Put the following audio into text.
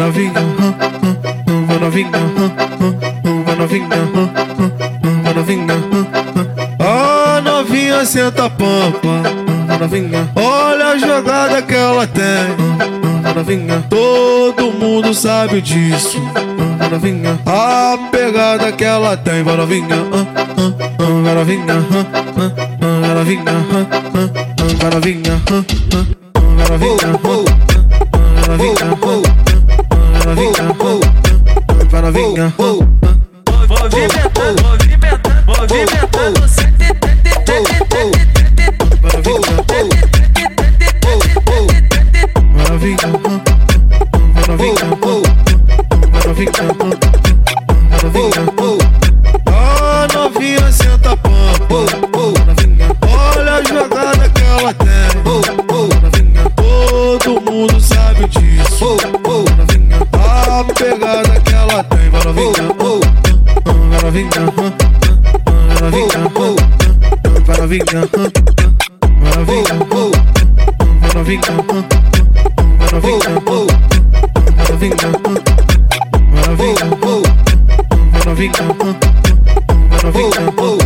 novinha, vai novinha, vai novinha, vai novinha. A novinha senta a pampa, vai. Olha a jogada que ela tem, vai. Todo mundo sabe disso, vai. A pegada que ela tem, vai novinha, vai novinha, vai novinha, novinha. Movimentando, movimentando, movimentando, novinha, novinha, novinha, novinha. A novinha senta pampa, novinha, olha a jogada que ela tem, novinha, todo mundo sabe disso, novinha, a pegada vai novinha, vai novinha, vai novinha, vai novinha, vai novinha, vai novinha, vai novinha, vai novinha, vai novinha.